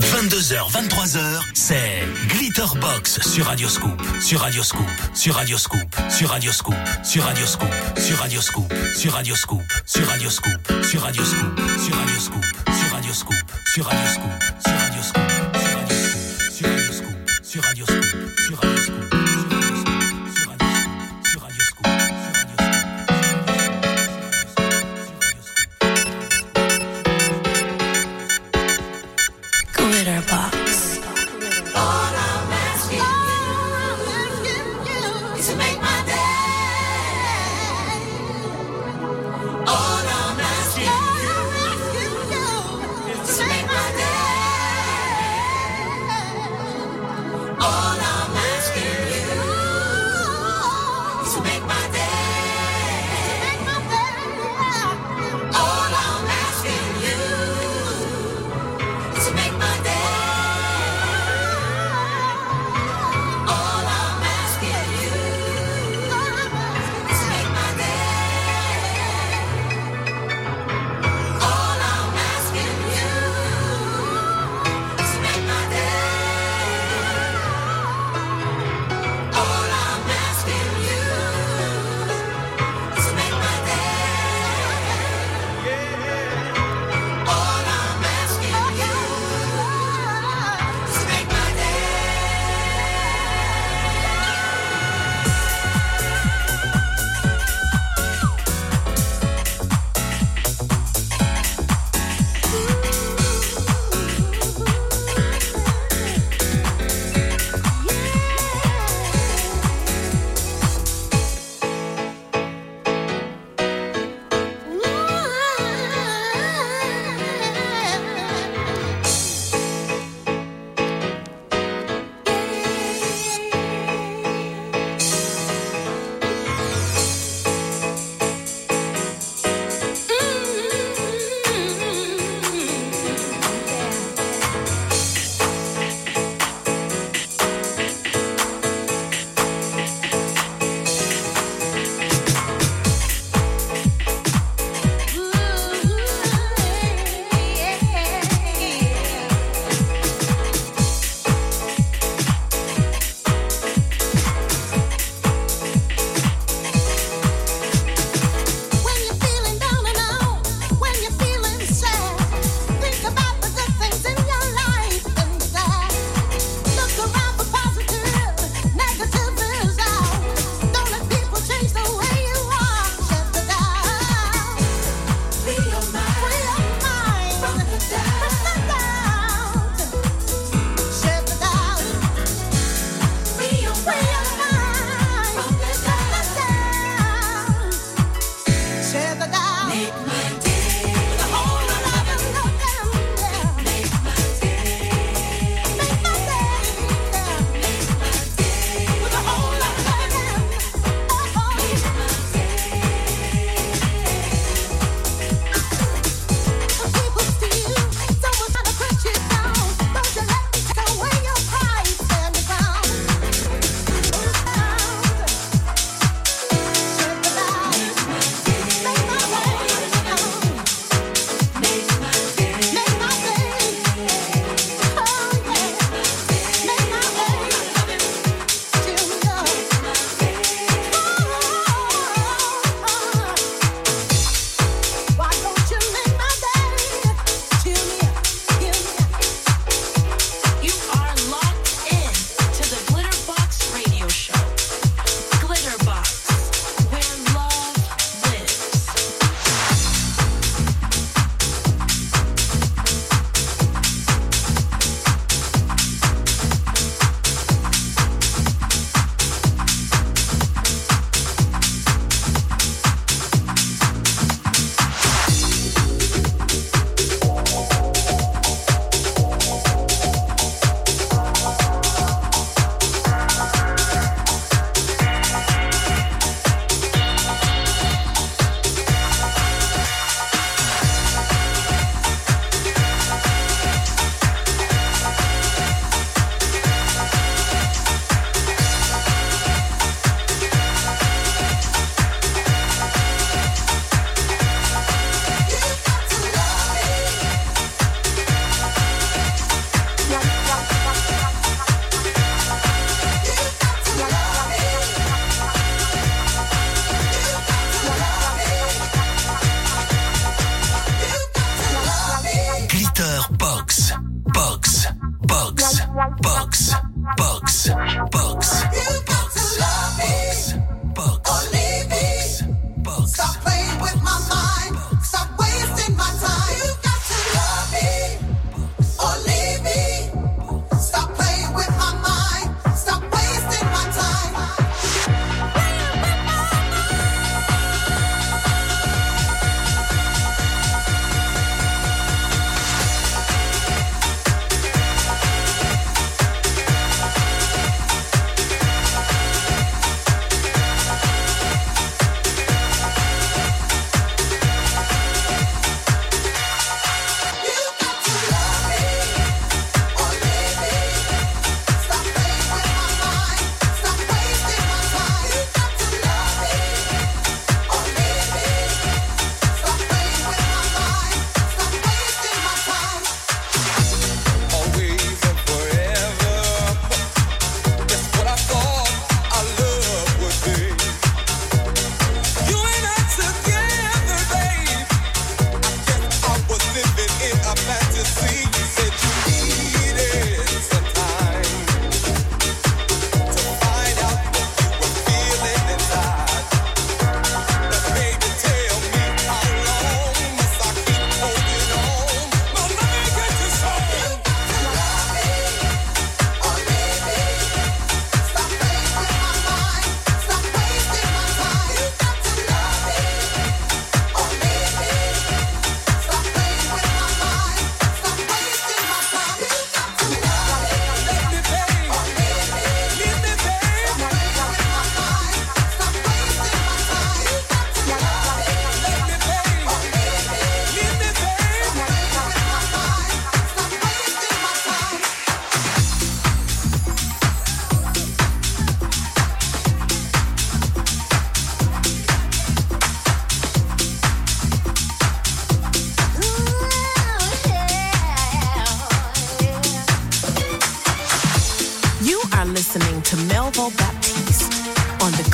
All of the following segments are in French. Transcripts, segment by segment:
22h, 23h, c'est Glitterbox sur Radioscoop, sur Radioscoop, sur Radioscoop, sur Radioscoop, sur Radioscoop, sur Radioscoop, sur Radioscoop, sur Radioscoop, sur Radioscoop, sur Radioscoop, sur Radioscoop, sur Radioscoop,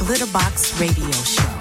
Glitterbox Radio Show.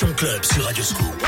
Génération Club sur Radio Scoop.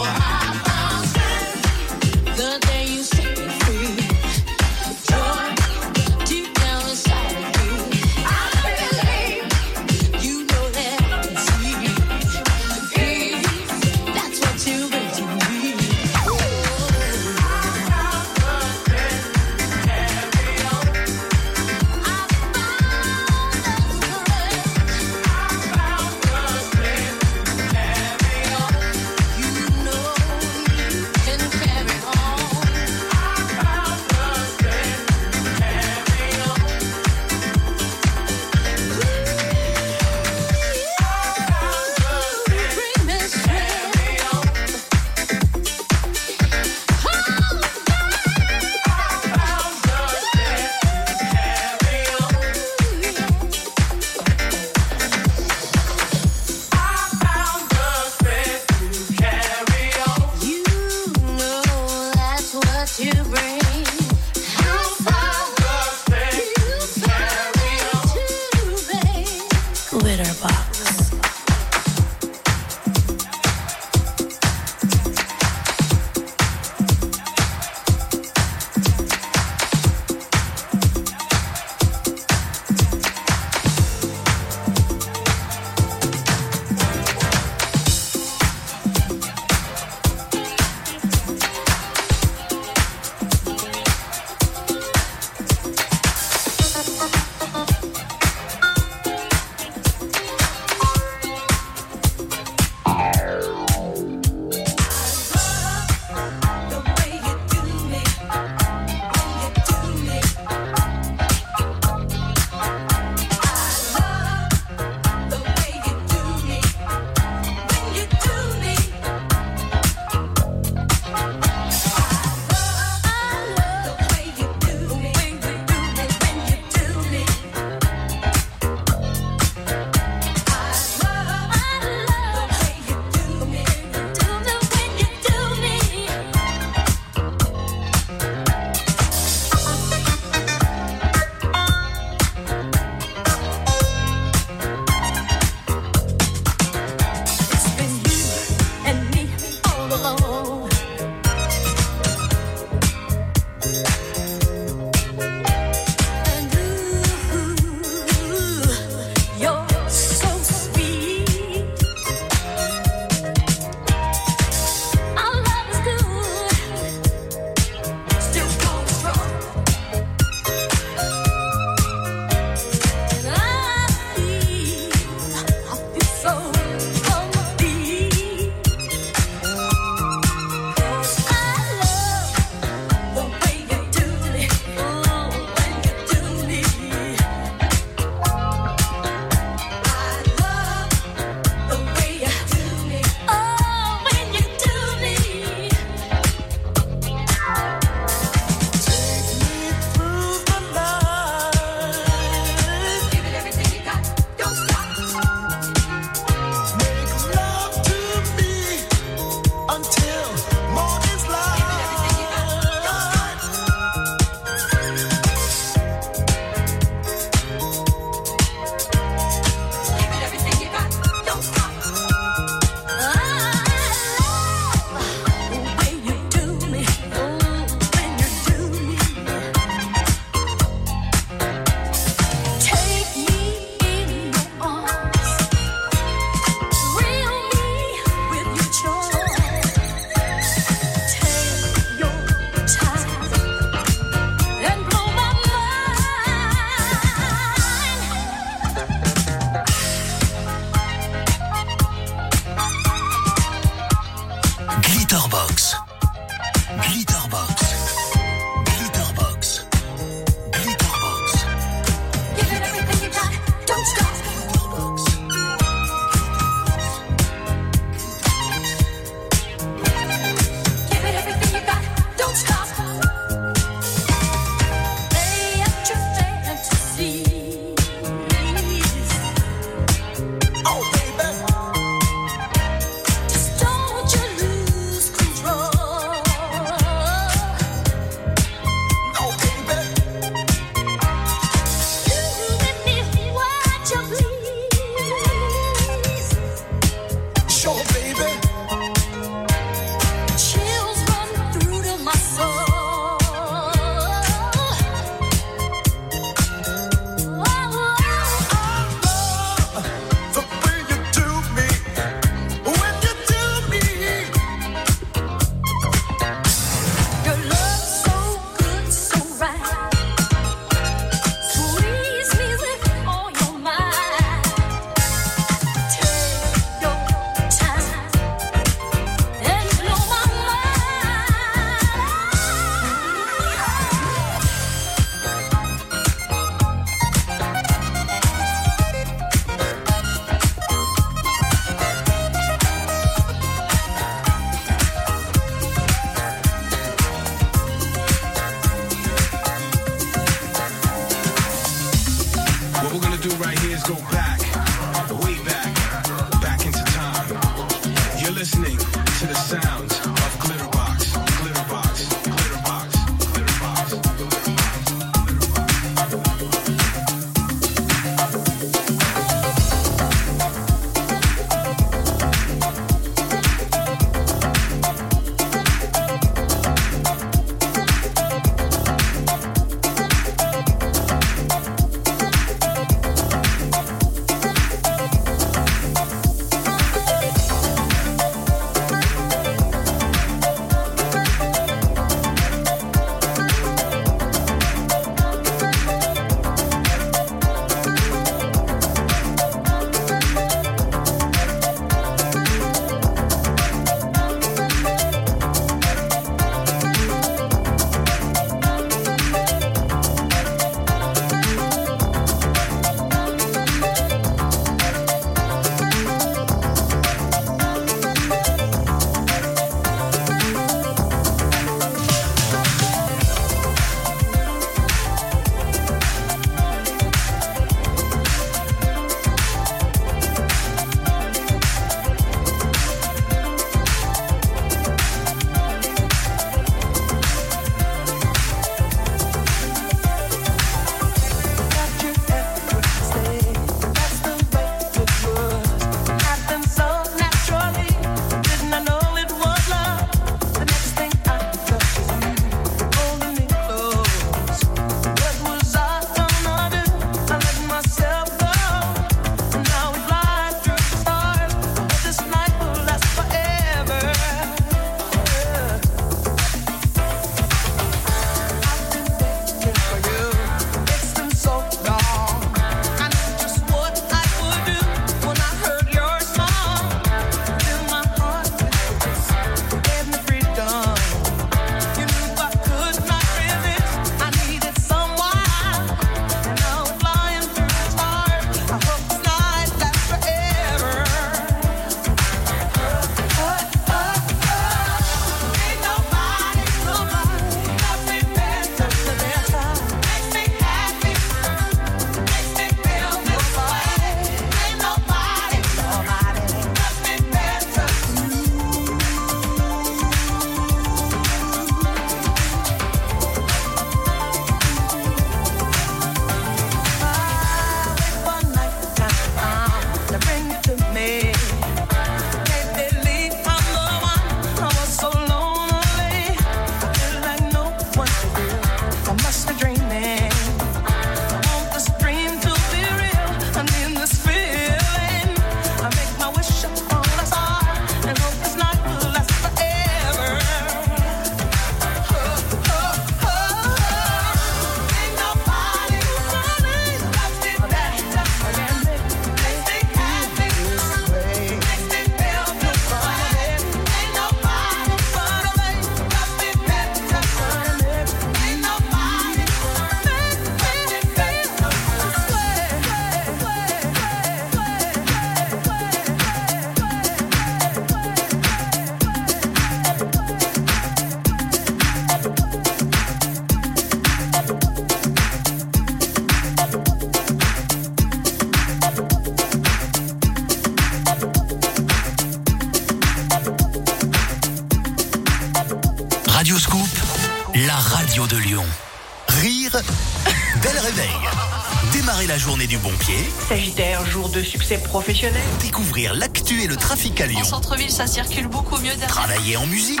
Succès professionnel. Découvrir l'actu et le trafic à Lyon. En centre-ville, ça circule beaucoup mieux derrière. Travailler en musique.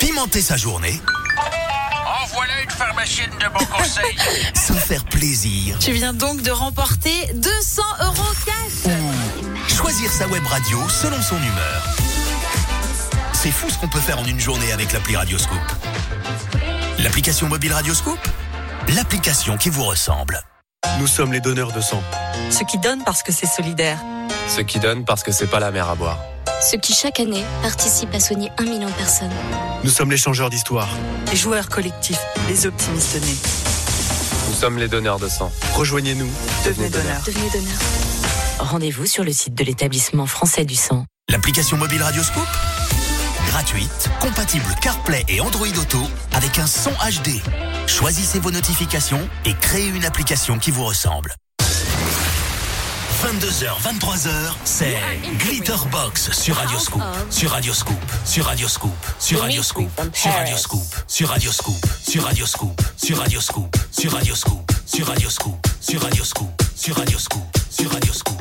Pimenter sa journée. En voilà une pharmacienne de bon conseil. Se faire plaisir. Tu viens donc de remporter 200 euros cash. Choisir sa web radio selon son humeur. C'est fou ce qu'on peut faire en une journée avec l'appli Radioscoop. L'application mobile Radioscoop L'application qui vous ressemble. Nous sommes les donneurs de sang. Ceux qui donnent parce que c'est solidaire. Ceux qui donnent parce que c'est pas la mer à boire. Ceux qui chaque année participent à soigner un million de personnes. Nous sommes les changeurs d'histoire. Les joueurs collectifs, les optimistes nés. Nous sommes les donneurs de sang. Rejoignez-nous. Devenez donneurs. Devenez donneur. Rendez-vous sur le site de l'établissement français du sang. L'application mobile Radioscoop Gratuite, compatible CarPlay et Android Auto avec un son HD. Choisissez vos notifications et créez une application qui vous ressemble. 22h, 23h, c'est Glitterbox sur Radioscoop, sur Radioscoop, sur Radioscoop, sur Radioscoop, sur Radioscoop, sur Radioscoop, sur Radioscoop, sur Radioscoop, sur Radioscoop, sur Radioscoop, sur Radioscoop, sur Radioscoop, sur Radioscoop, sur Radioscoop,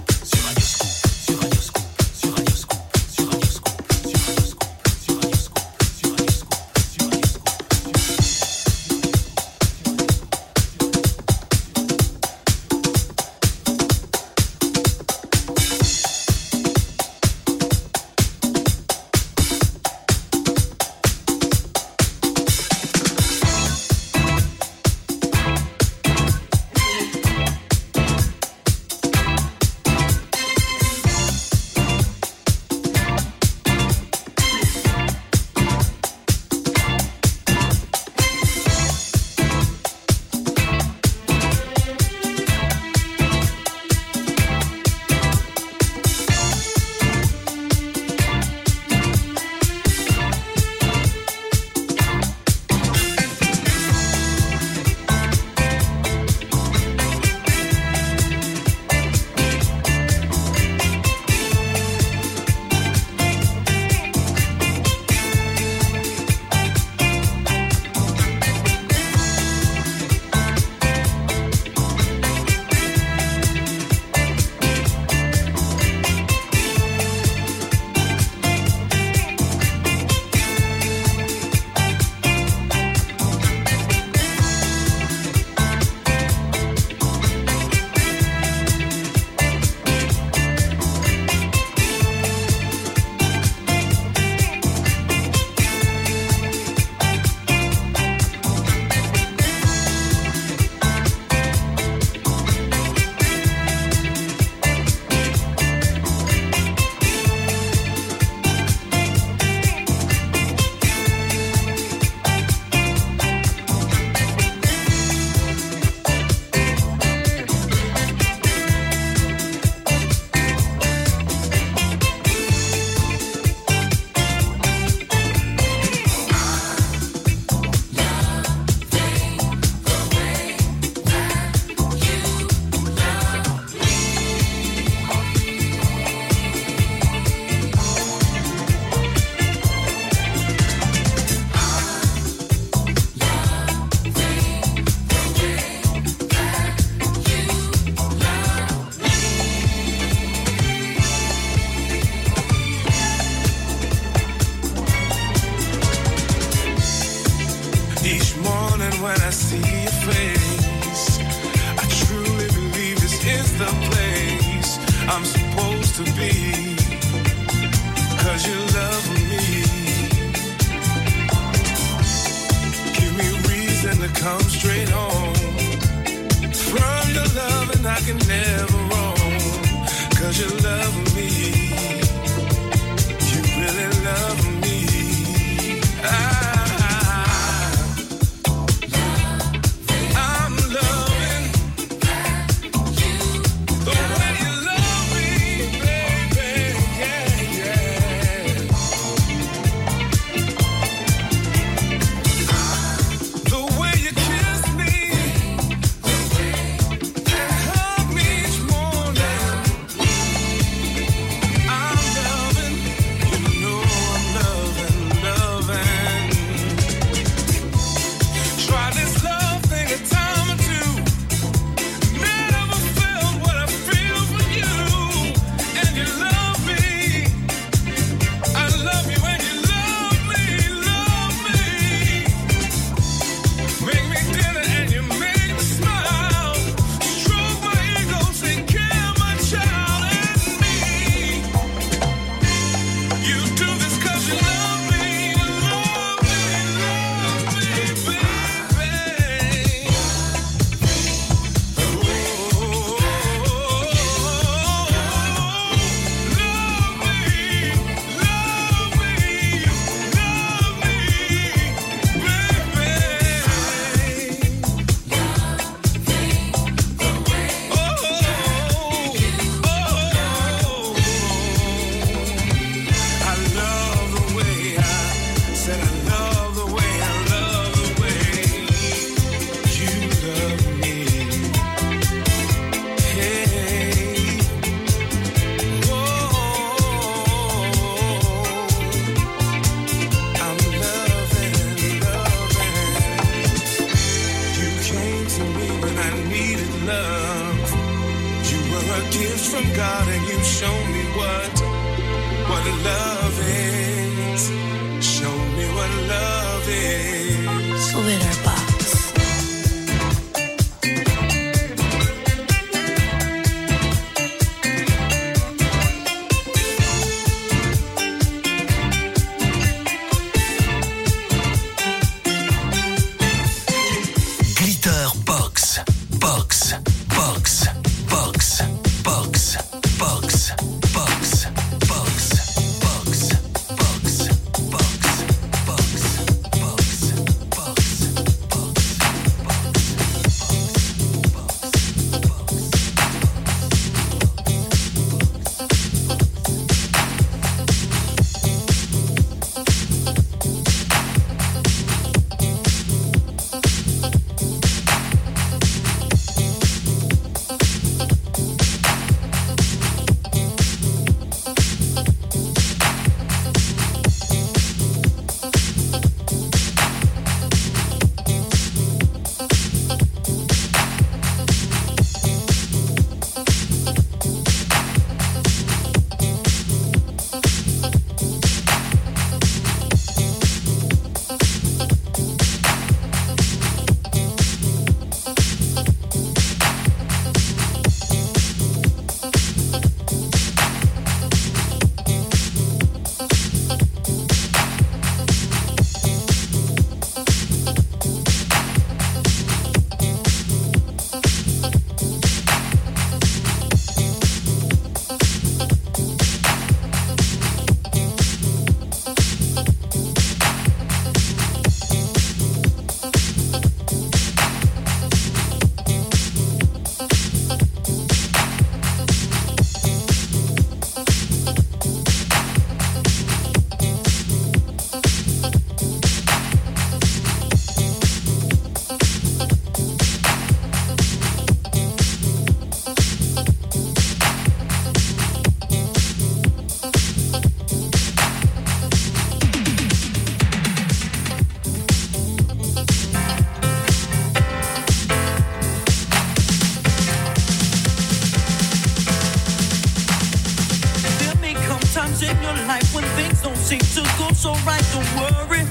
in your life when things don't seem to go so right. Don't worry,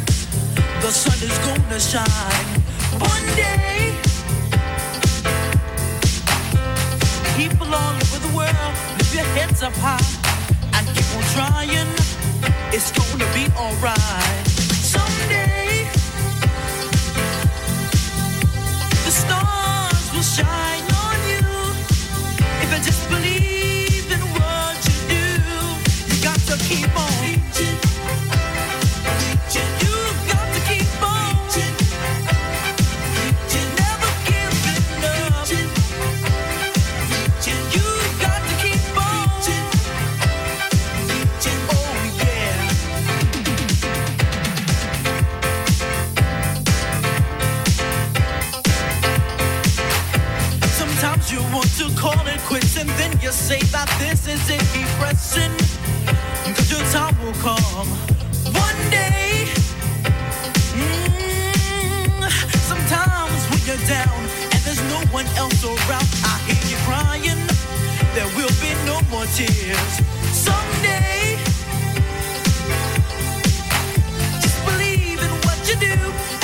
the sun is gonna shine one day. People all over the world, lift your heads up high and keep on trying. It's gonna be alright. Someday, the stars will shine you say that this is it, keep pressing. Cause your time will come one day. Mm, sometimes when you're down and there's no one else around, I hear you crying. There will be no more tears. Someday, just believe in what you do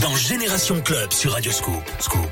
dans Génération Club sur Radio Scoop.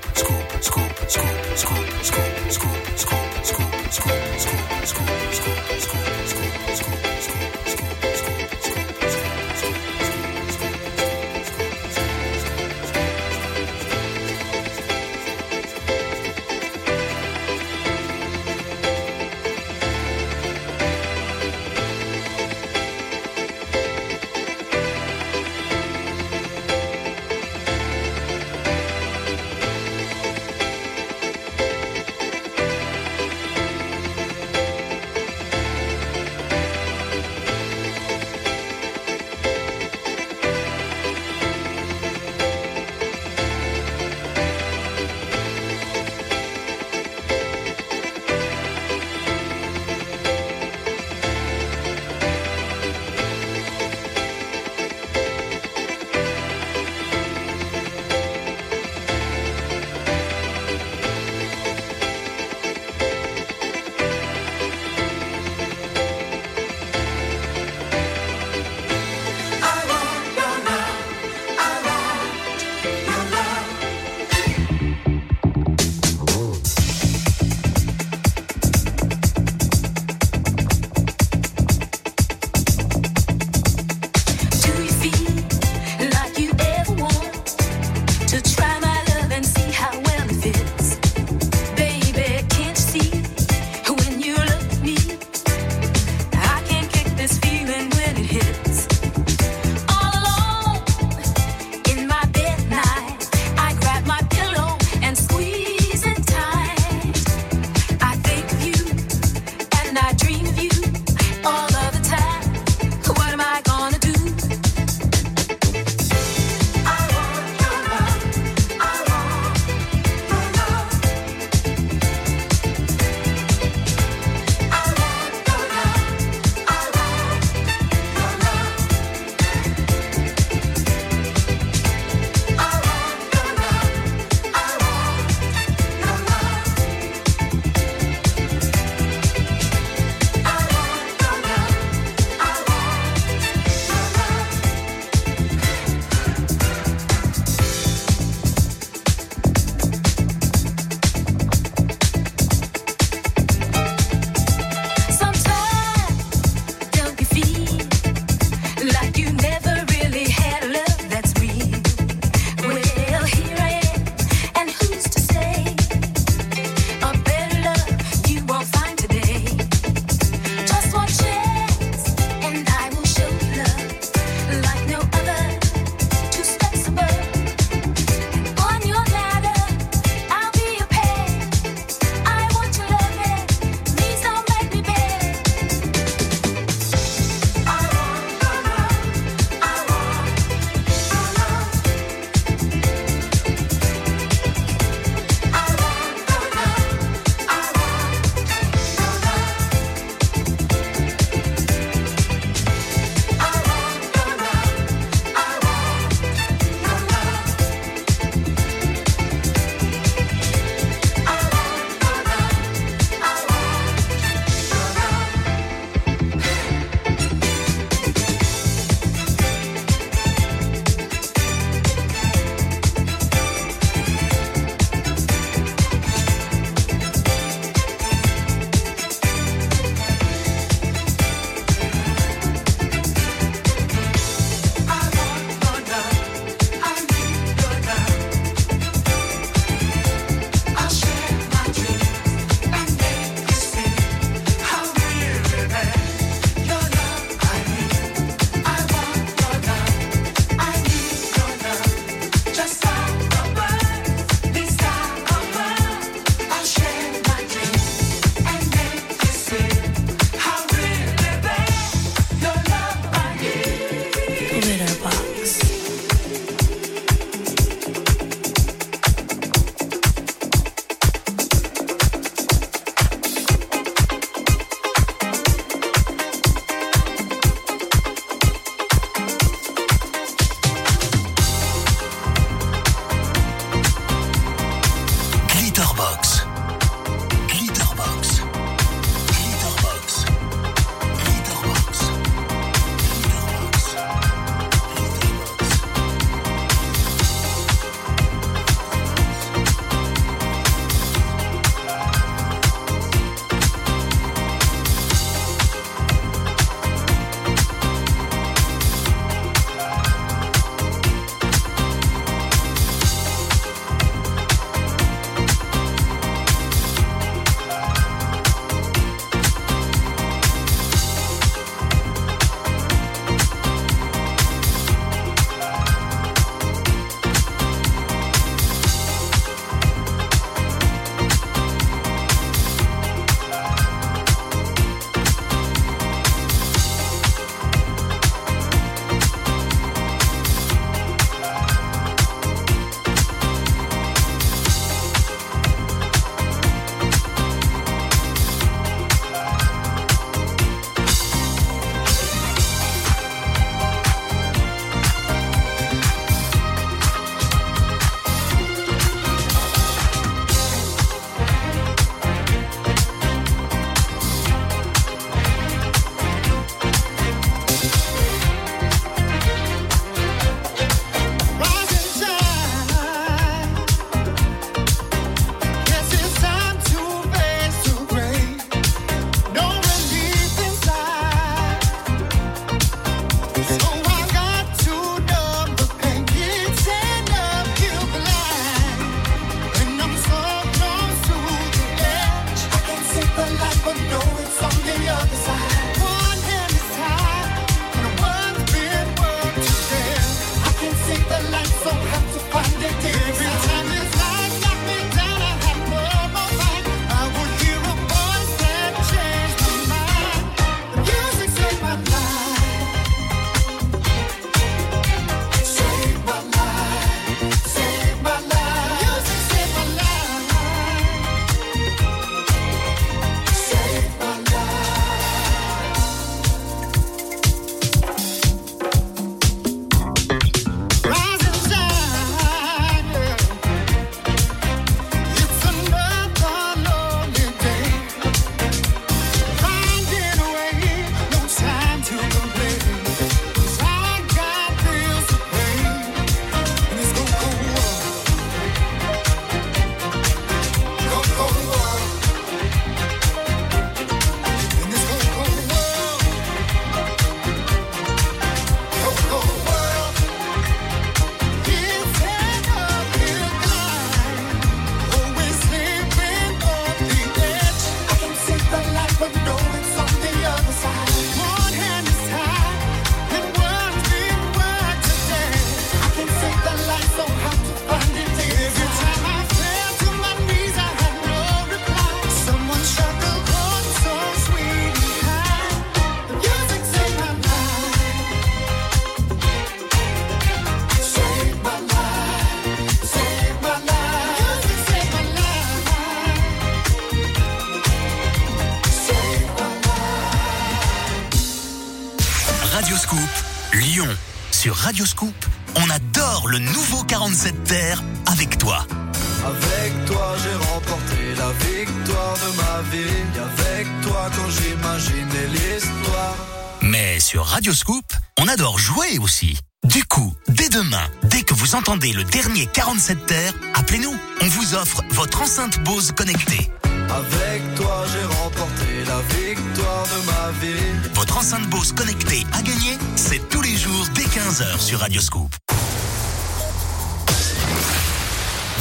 On adore jouer aussi. Du coup, dès demain, dès que vous entendez le dernier 47 terre, appelez-nous. On vous offre votre enceinte Bose connectée. Avec toi, j'ai remporté la victoire de ma vie. Votre enceinte Bose connectée à gagner, c'est tous les jours dès 15h sur Radio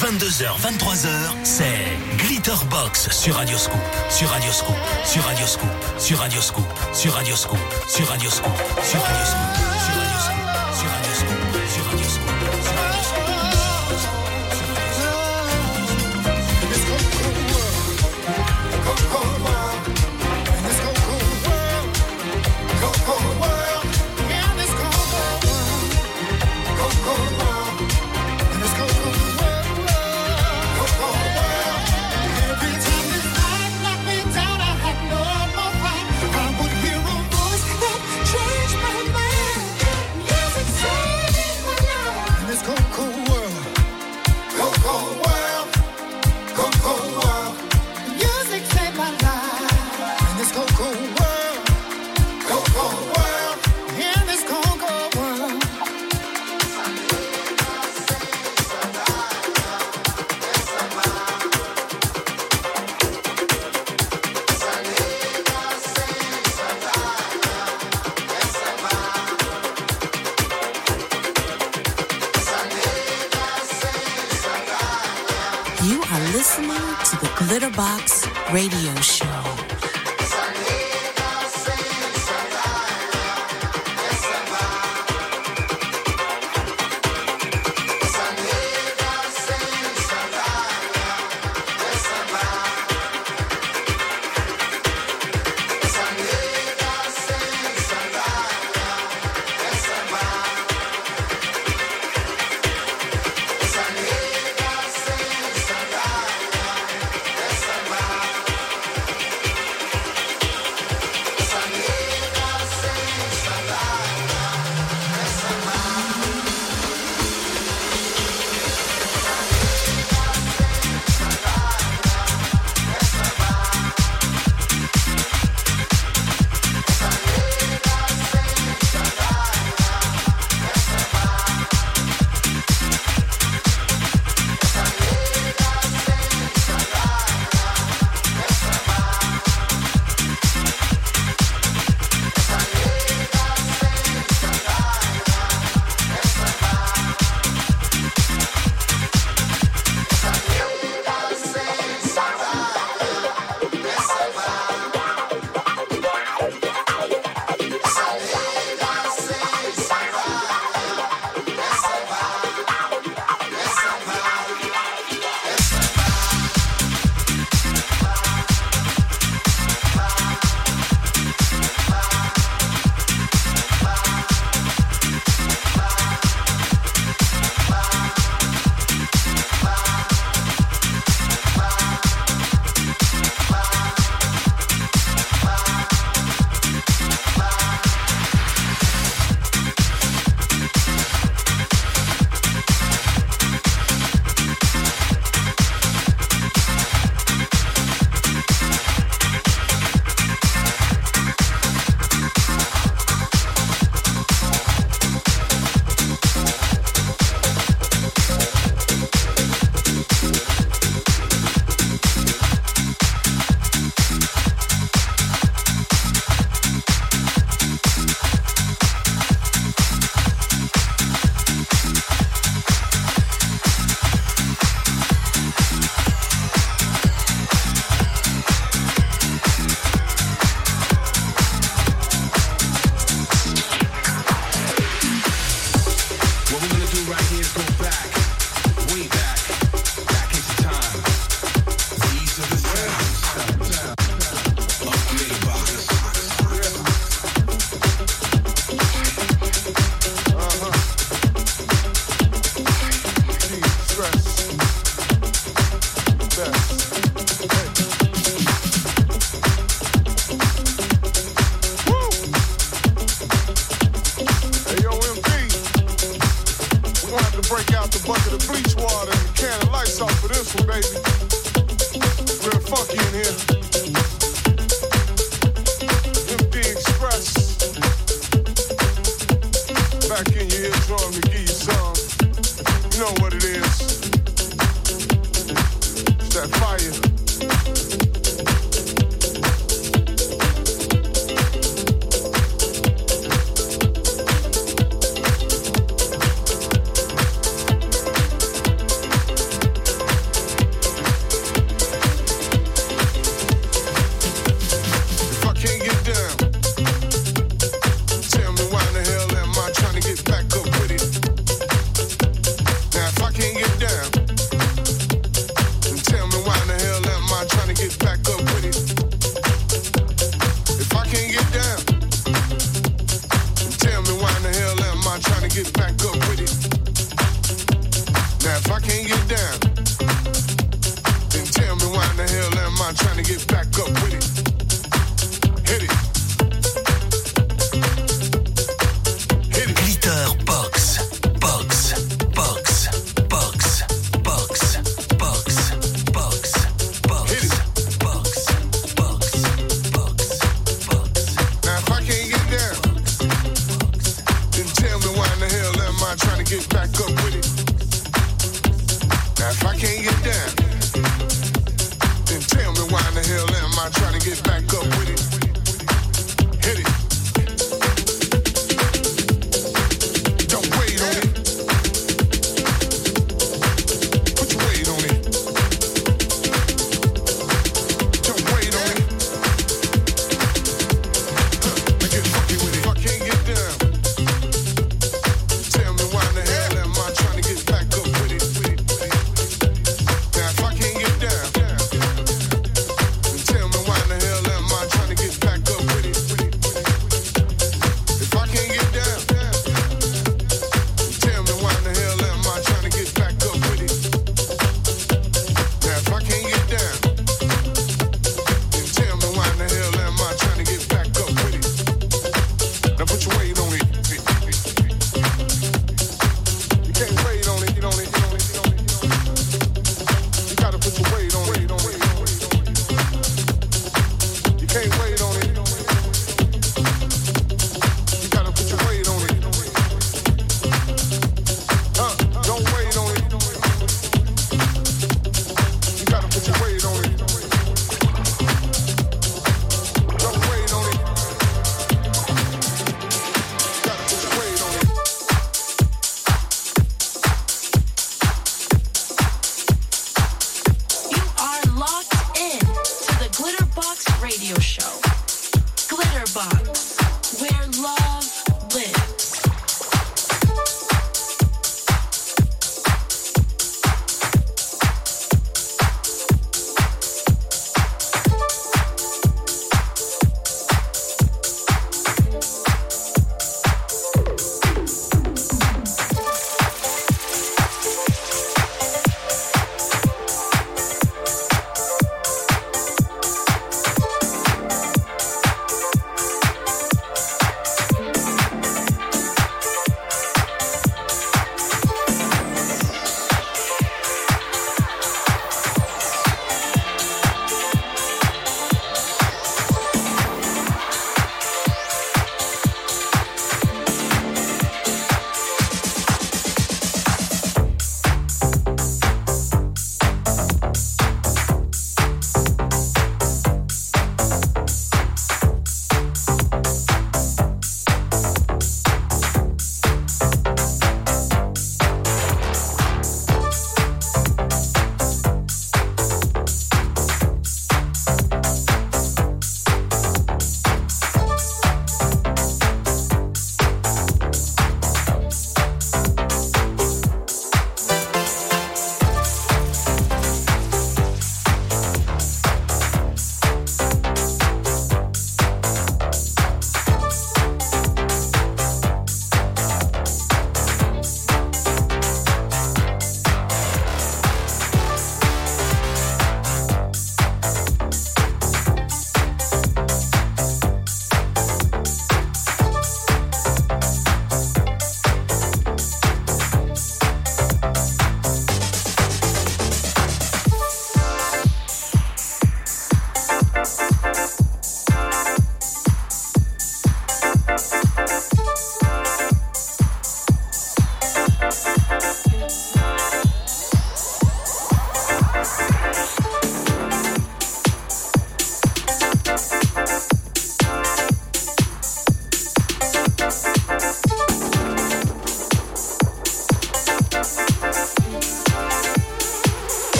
22h, 23h, c'est Glitterbox sur Radioscoop, sur Radioscoop, sur Radioscoop, sur Radioscoop, sur Radioscoop, sur Radioscoop, sur Radioscoop. Sur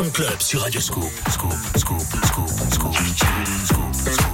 Génération Club sur Radio Scoop. Scoop, Scoop, Scoop, Scoop, Scoop, Scoop, Scoop,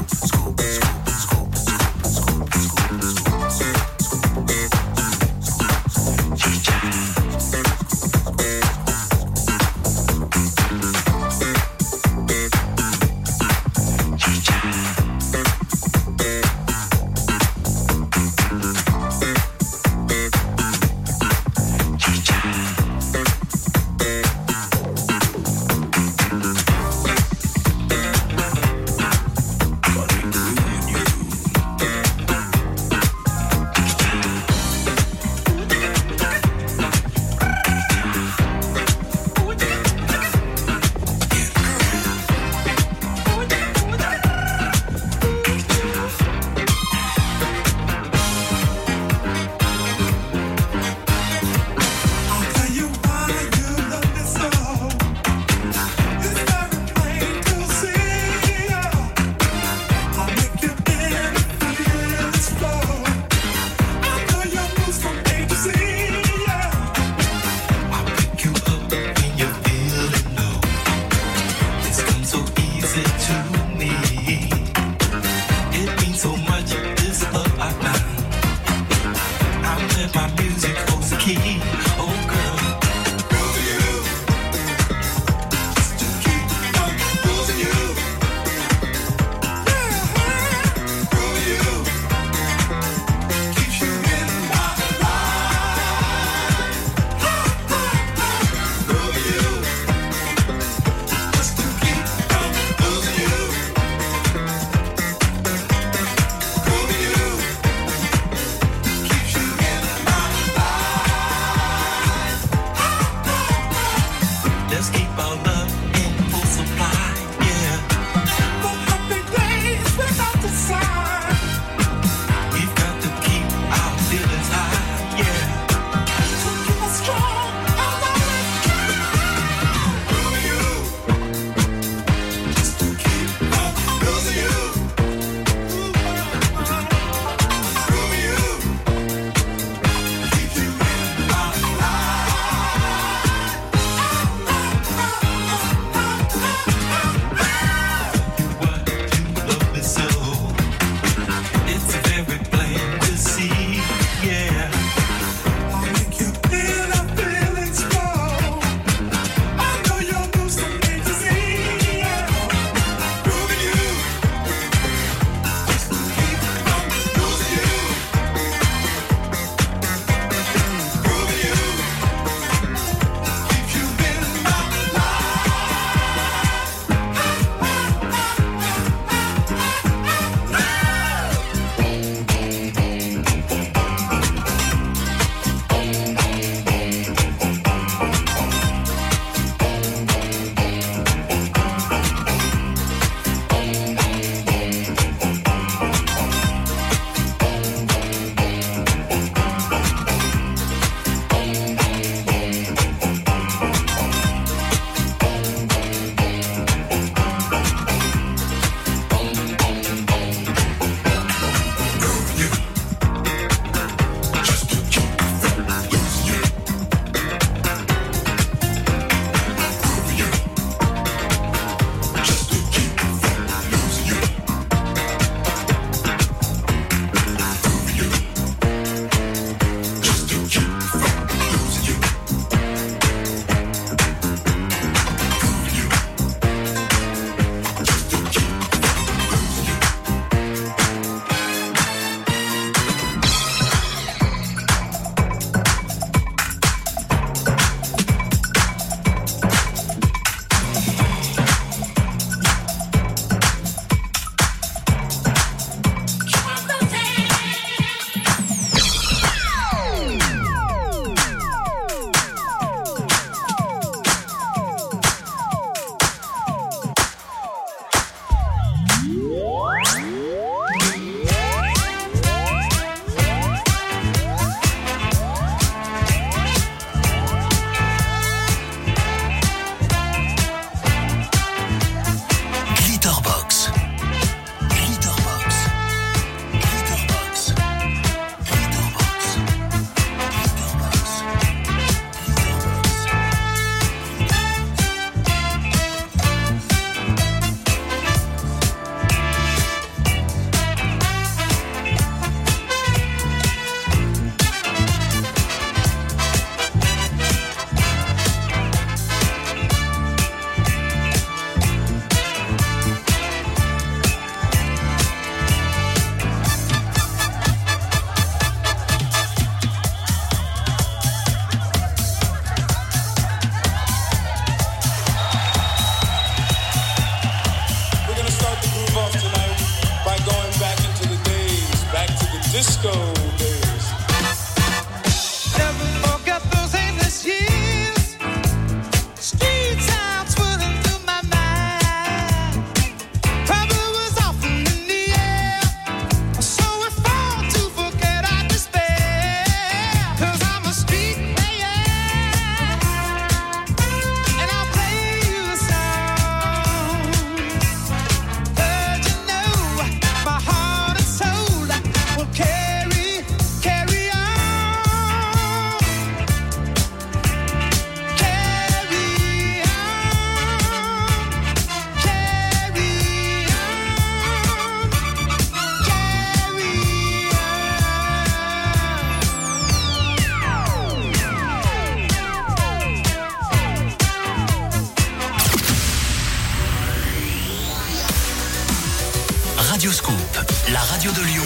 radio de Lyon,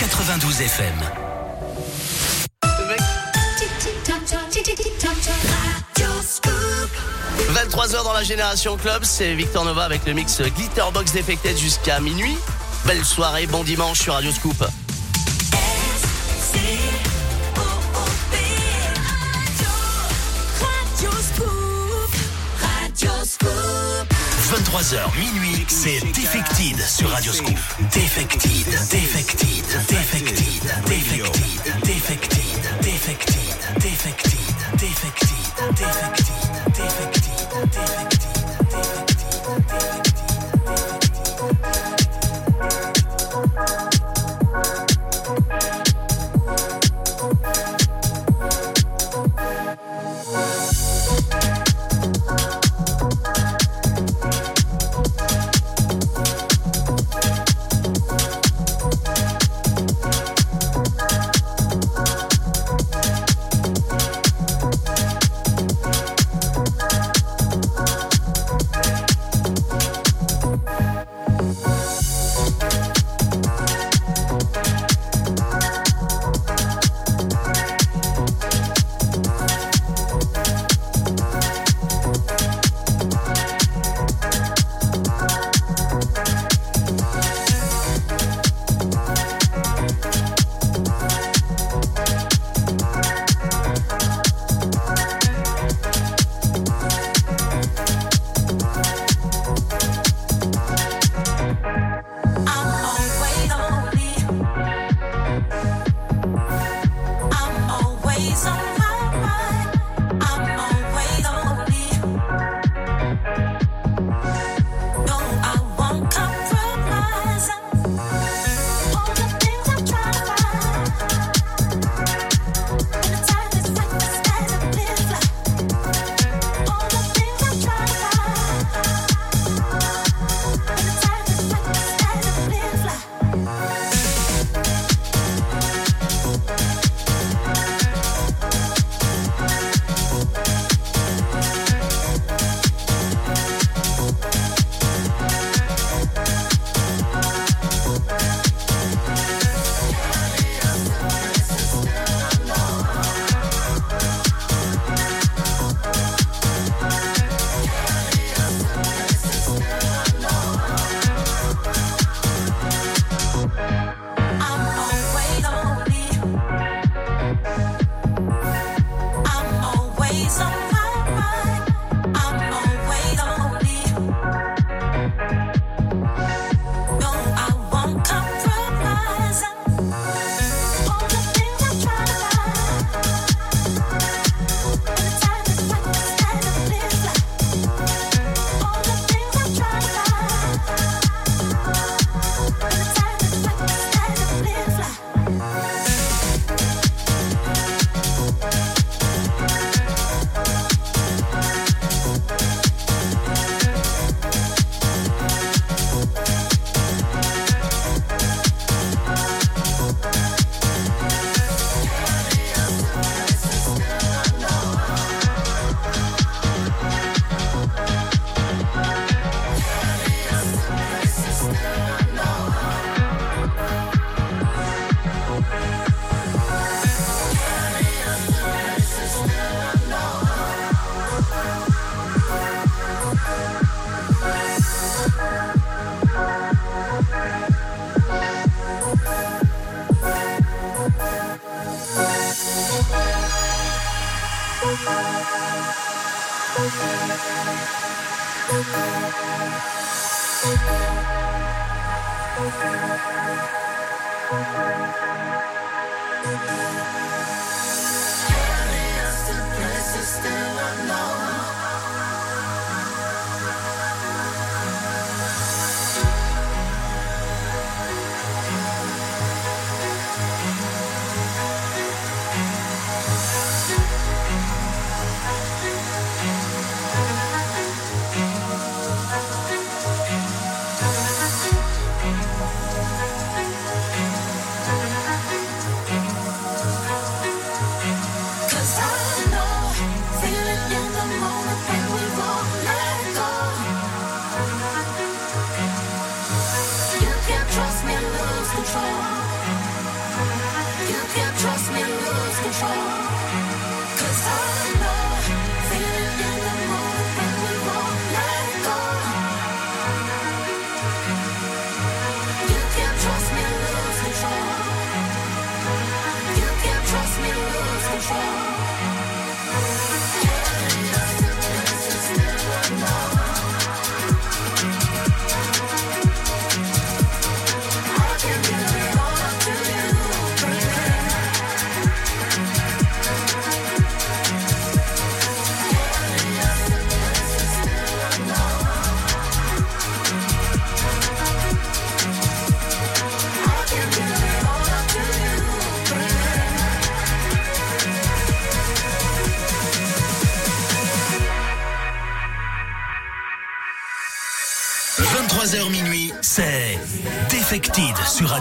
92 FM. 23h dans la Génération Club, c'est Victor Nova avec le mix Glitterbox Defected jusqu'à minuit. Belle soirée, bon dimanche sur Radio Scoop. 23h minuit, c'est Defected sur Radio Scoop. Defected, Defected, Defected, Defected, Defected, Defected, Defected, Defected, Defected, Defected,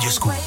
Defected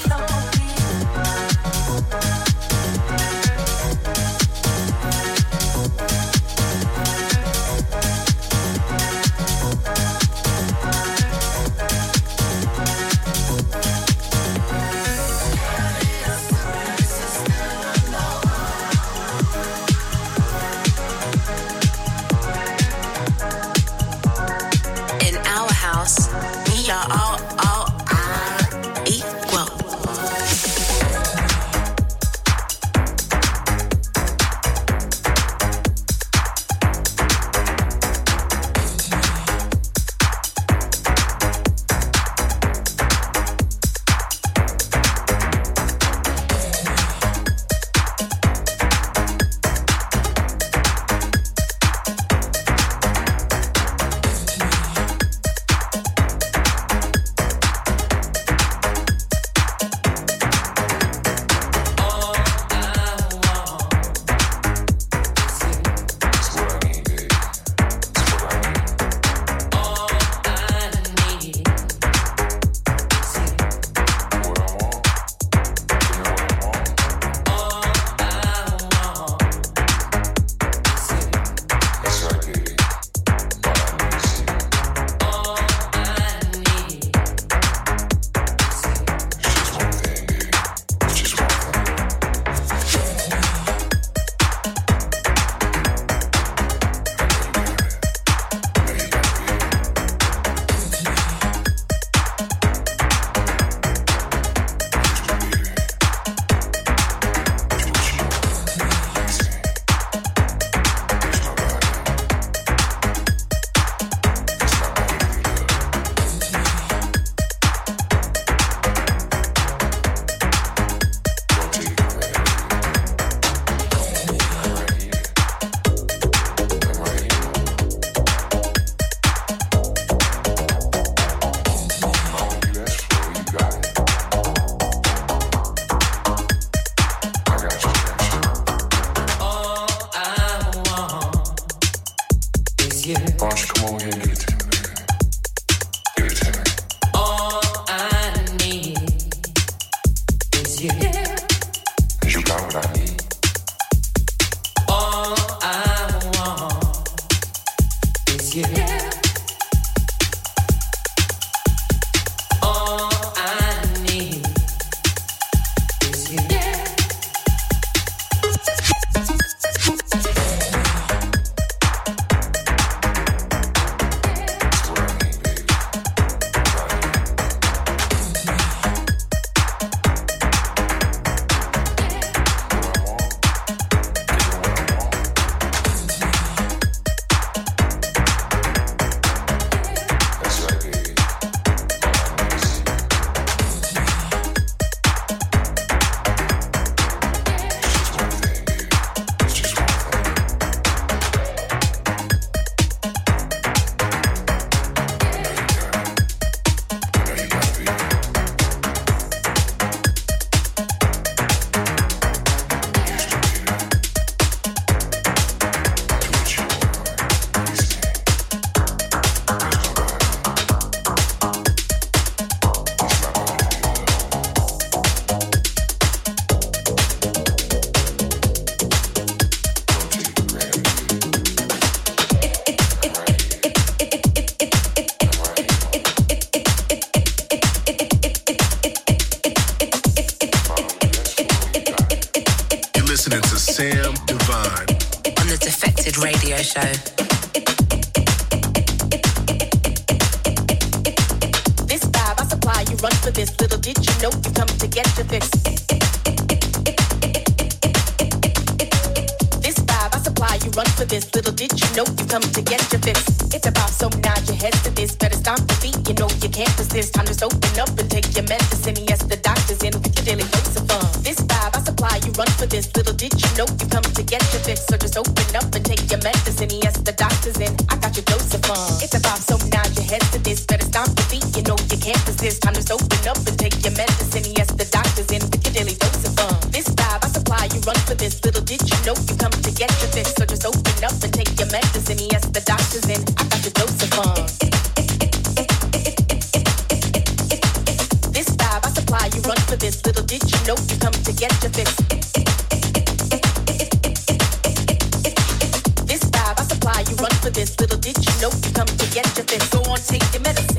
Nope, come to get your fix. Go on, take your medicine.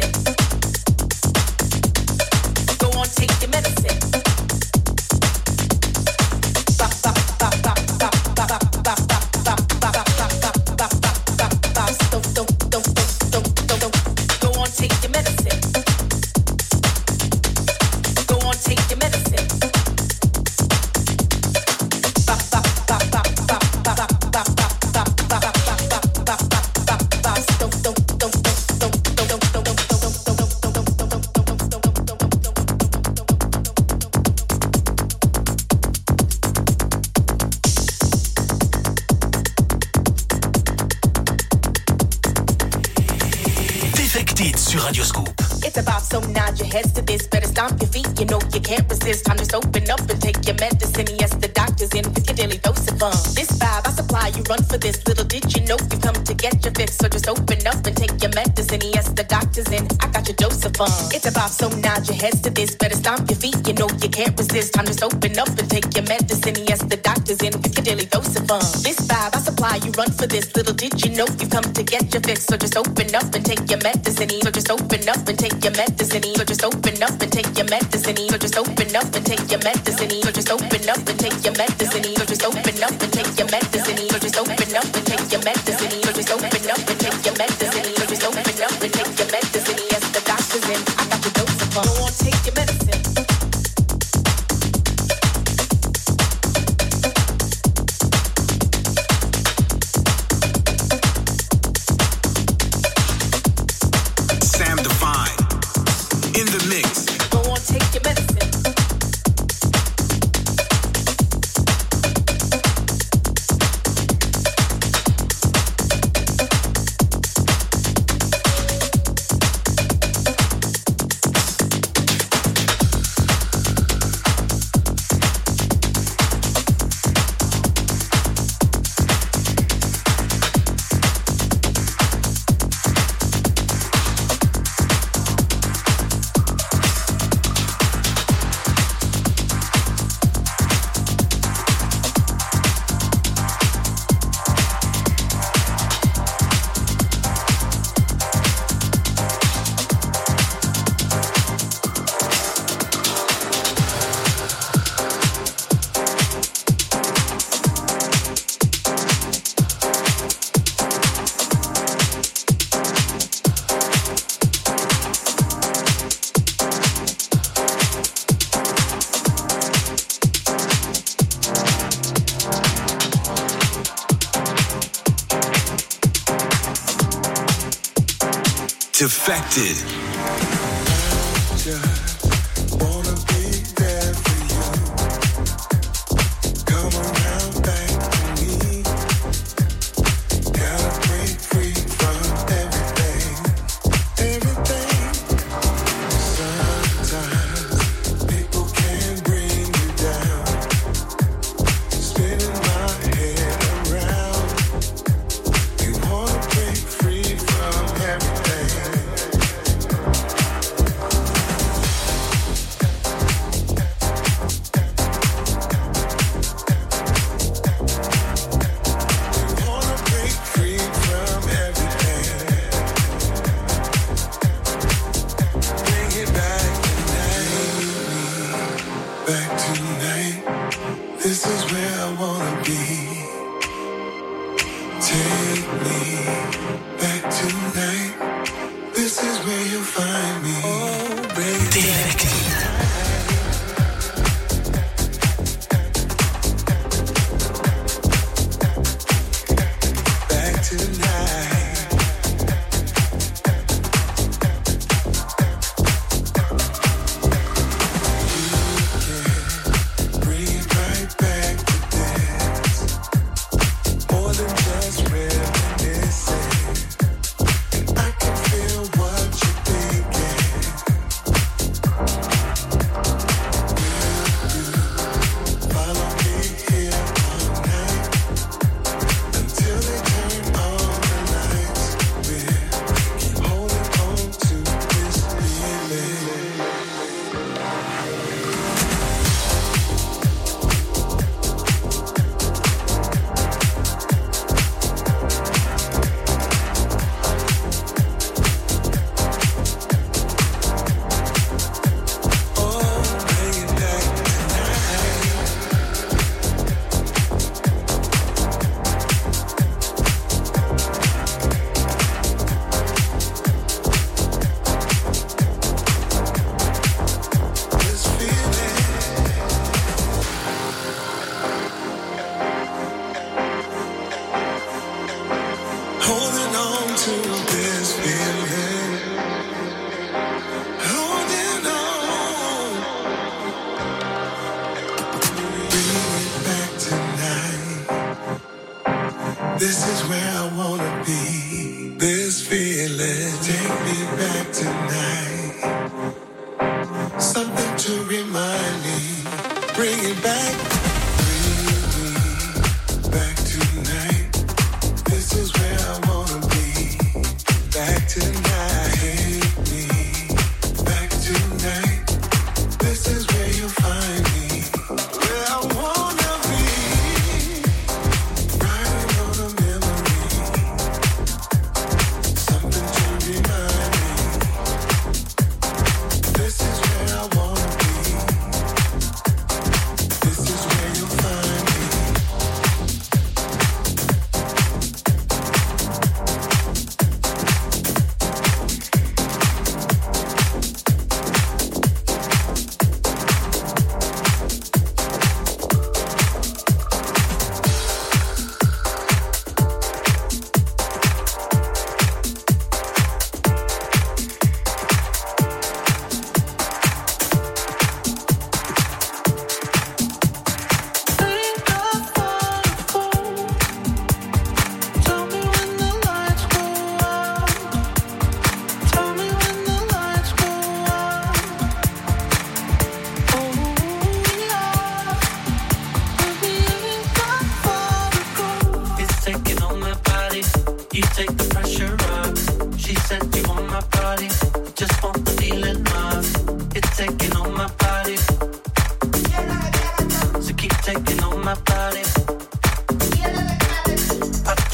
So nod your heads to this, better stomp your feet. You know you can't resist. Time to open up and take your medicine. Yes, the doctor's in with a daily dose of fun. This vibe I supply, you run for this. Little did you know you come to get your fix. So just open up and take your medicine. So just open up and take your medicine. So just open up and take your medicine. So just open up and take your medicine. So just open up and take your medicine. connected.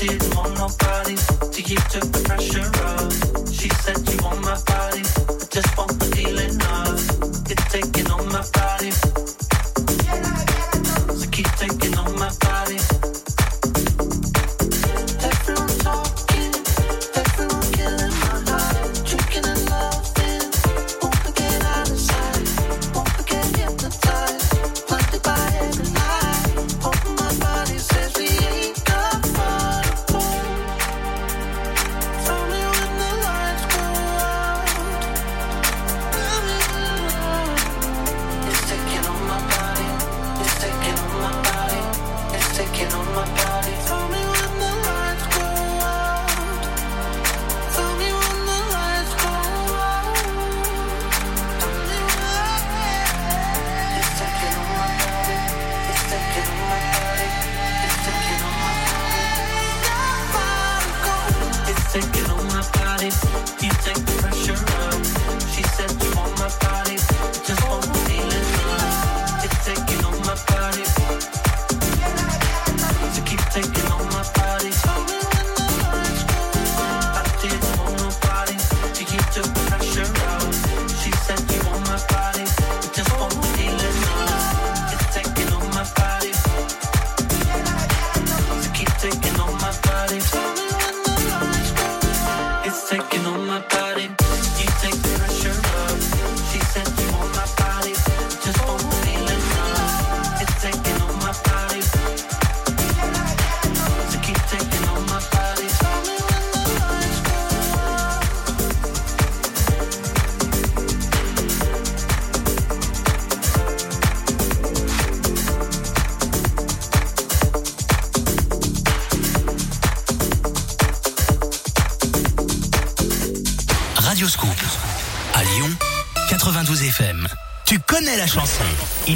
Didn't want nobody. You took the pressure off. She said you want my body.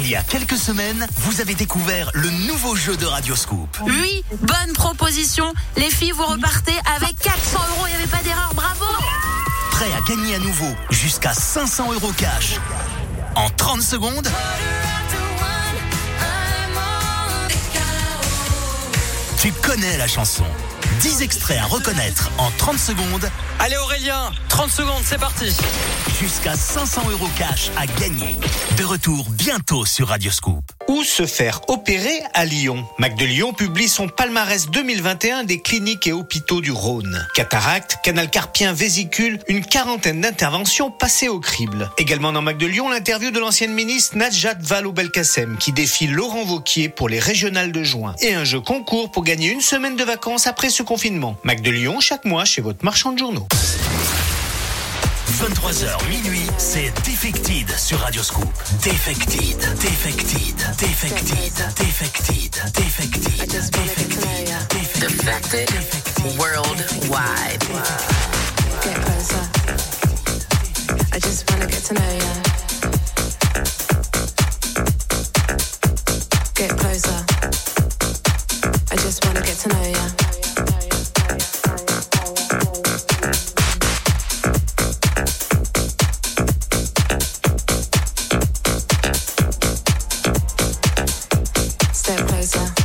Il y a quelques semaines, vous avez découvert le nouveau jeu de Radio Scoop. Oui, bonne proposition. Les filles, vous repartez avec 400 euros. Il n'y avait pas d'erreur. Bravo. Prêt à gagner à nouveau jusqu'à 500 euros cash. En 30 secondes, tu connais la chanson. 10 extraits à reconnaître en 30 secondes. Allez Aurélien, 30 secondes, c'est parti. Jusqu'à 500 euros cash à gagner. De retour bientôt sur Radio Scoop. Où se faire opérer à Lyon Mac de Lyon publie son palmarès 2021 des cliniques et hôpitaux du Rhône. Cataracte, canal carpien, vésicule, une quarantaine d'interventions passées au crible. Également dans Mac de Lyon, l'interview de l'ancienne ministre Najat Vallaud-Belkacem qui défie Laurent Vauquier pour les régionales de juin. Et un jeu concours pour gagner une semaine de vacances après ce confinement. Mac de Lyon chaque mois chez votre marchand de journaux. 23h minuit, c'est Defected sur Radio Scoop. Defected, Defected, Defected, Defected, Defected, Defected, Defected, worldwide. Get closer. I just wanna get to know ya. closer.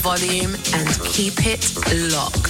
Volume and keep it locked.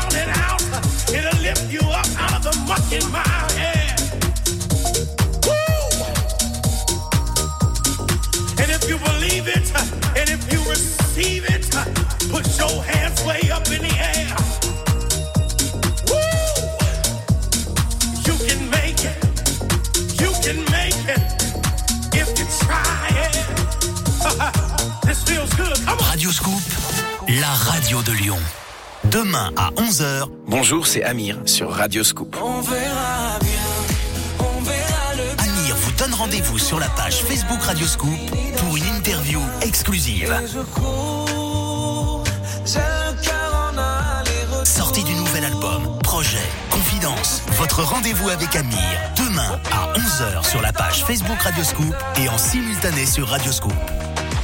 hands way up in the air. Woo! You can make it. You can make it if you try it. this feels good. Come on. Radio Scoop, la radio de Lyon. Demain à 11h. Bonjour, c'est Amir sur Radio Scoop. On verra bien, on verra le Amir vous donne rendez-vous sur la page Facebook Radio Scoop pour une interview exclusive. Et je cours, Sortie du nouvel album, projet, confidence. Votre rendez-vous avec Amir, demain à 11h sur la page Facebook Radio Scoop et en simultané sur Radio Scoop.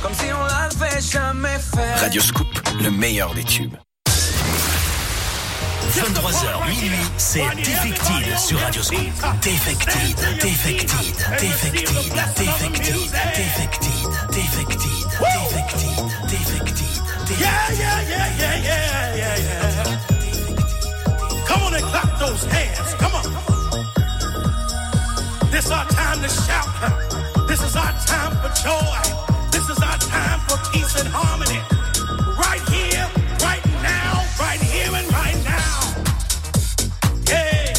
Comme si on l'avait jamais fait. Radio Scoop, le meilleur des tubes. 23h minuit, c'est Defected sur Radio Scoop. Defected, Defected, Defected, Defected, Defected, Defected, Defected, Defected, yeah, yeah, yeah, yeah, yeah. Come on and clap those hands. Come on. This is our time to shout. This is our time for joy. This is our time for peace and harmony. Right here, right now, right here and right now. Hey,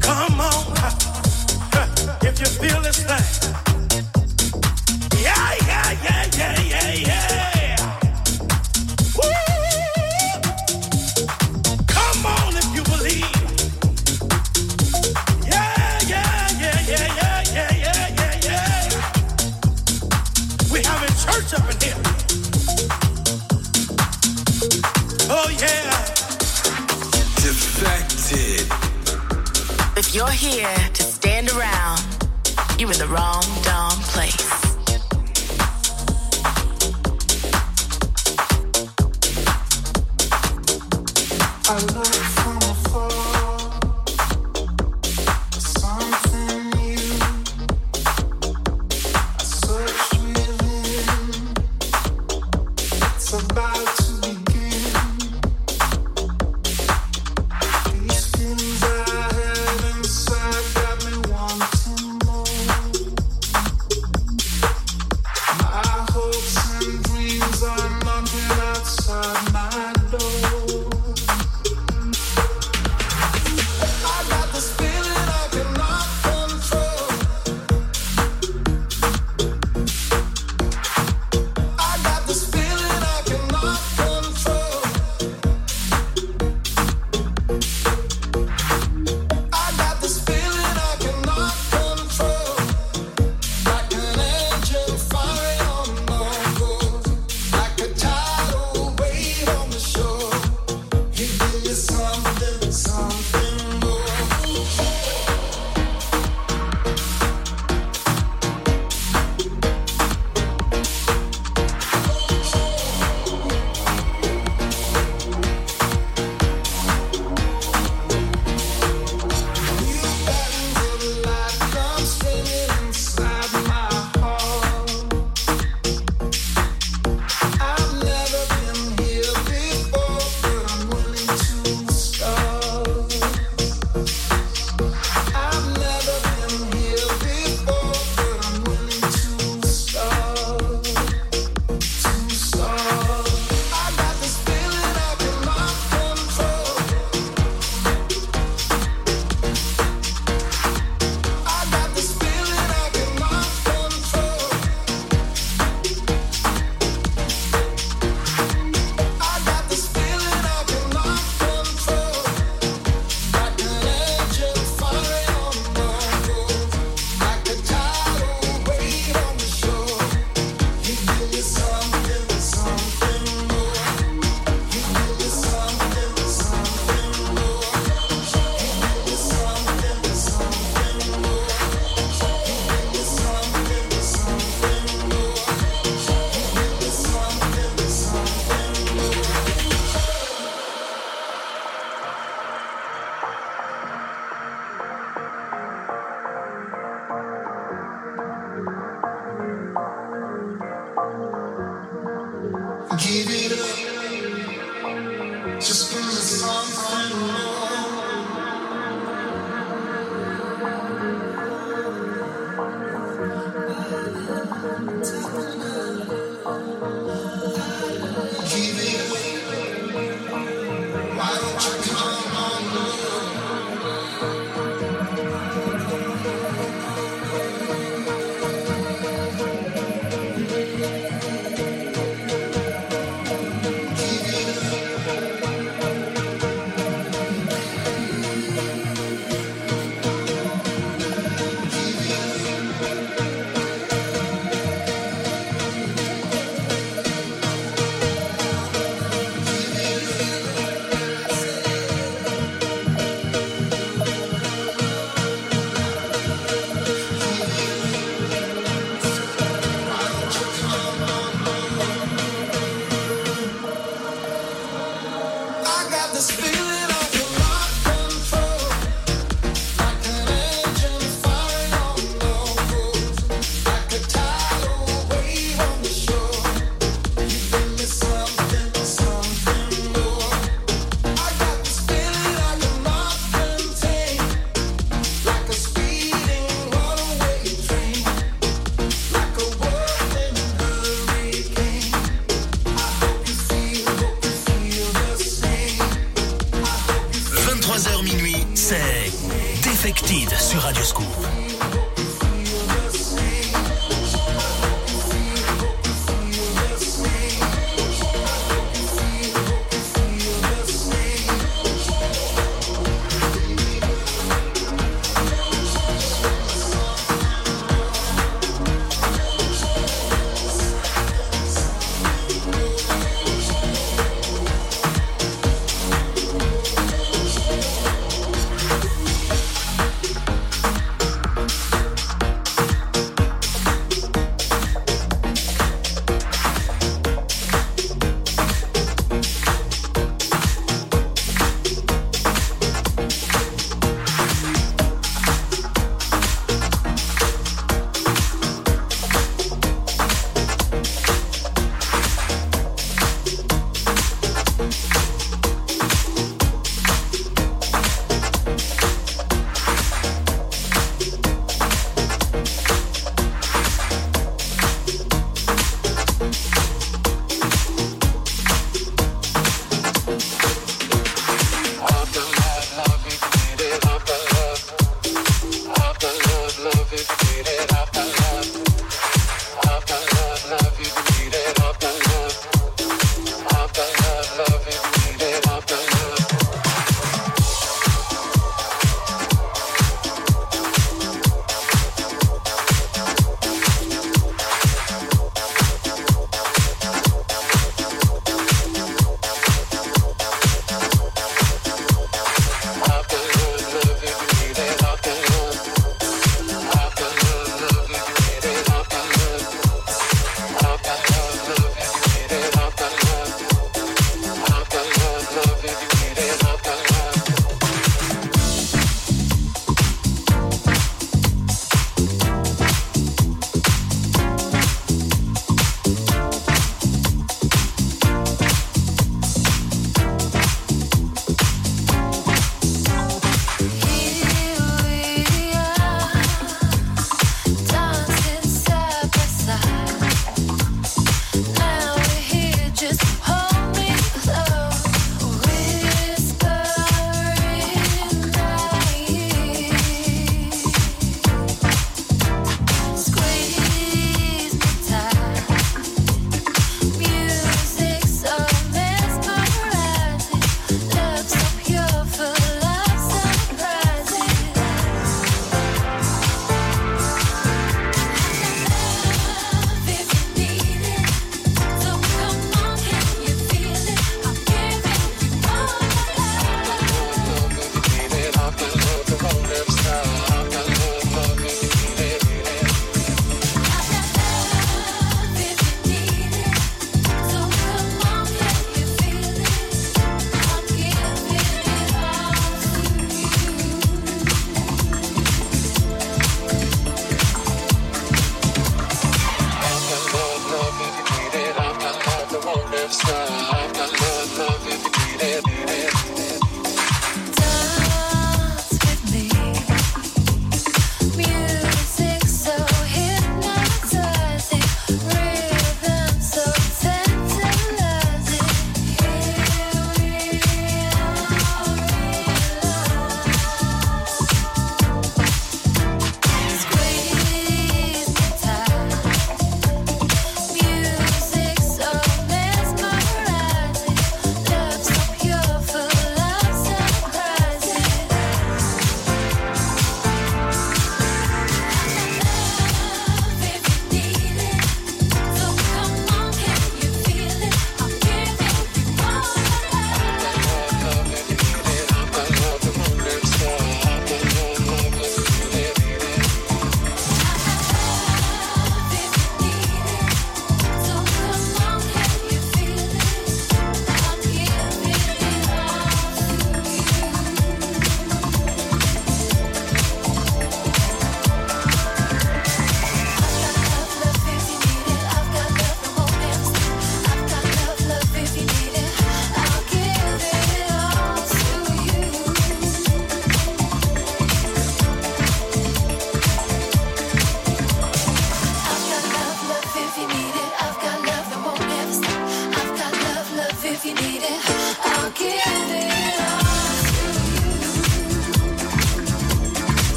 come on. If you feel this thing. you're here to stand around, you're in the wrong dome.